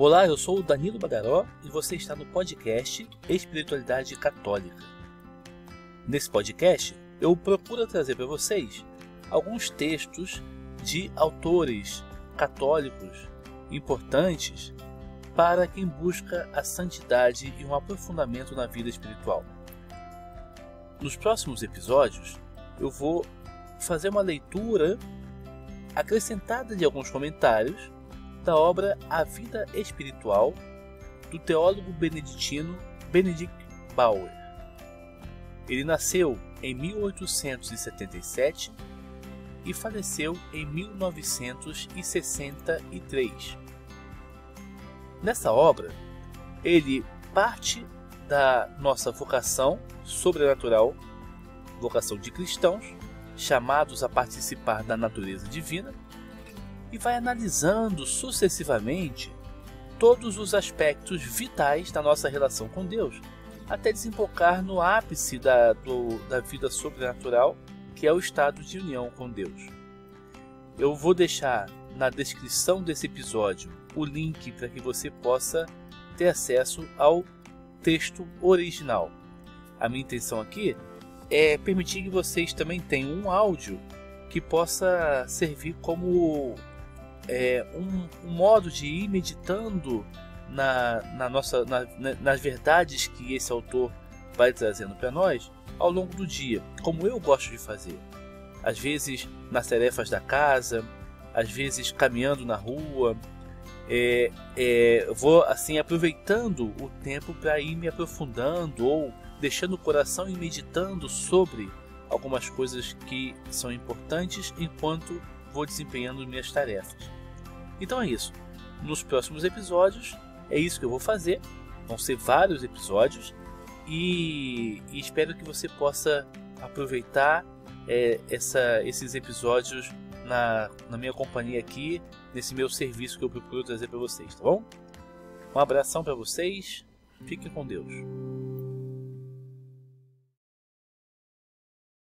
Olá, eu sou o Danilo Bagaró e você está no podcast Espiritualidade Católica. Nesse podcast, eu procuro trazer para vocês alguns textos de autores católicos importantes para quem busca a santidade e um aprofundamento na vida espiritual. Nos próximos episódios, eu vou fazer uma leitura acrescentada de alguns comentários da obra A Vida Espiritual do teólogo beneditino Benedict Bauer. Ele nasceu em 1877 e faleceu em 1963. Nessa obra, ele parte da nossa vocação sobrenatural, vocação de cristãos, chamados a participar da natureza divina, e vai analisando sucessivamente todos os aspectos vitais da nossa relação com Deus, até desembocar no ápice da, do, da vida sobrenatural, que é o estado de união com Deus. Eu vou deixar na descrição desse episódio o link para que você possa ter acesso ao texto original. A minha intenção aqui é permitir que vocês também tenham um áudio que possa servir como é, um, um, modo de ir meditando na, na nossa, na, nas verdades que esse autor vai trazendo para nós ao longo do dia, como eu gosto de fazer. Às vezes nas tarefas da casa, às vezes caminhando na rua, é, é, vou assim aproveitando o tempo para ir me aprofundando ou deixando o coração e meditando sobre algumas coisas que são importantes enquanto vou desempenhando minhas tarefas. Então é isso. Nos próximos episódios é isso que eu vou fazer. Vão ser vários episódios e, e espero que você possa aproveitar é, essa, esses episódios na, na minha companhia aqui, nesse meu serviço que eu procuro trazer para vocês, tá bom? Um abração para vocês, fiquem com Deus.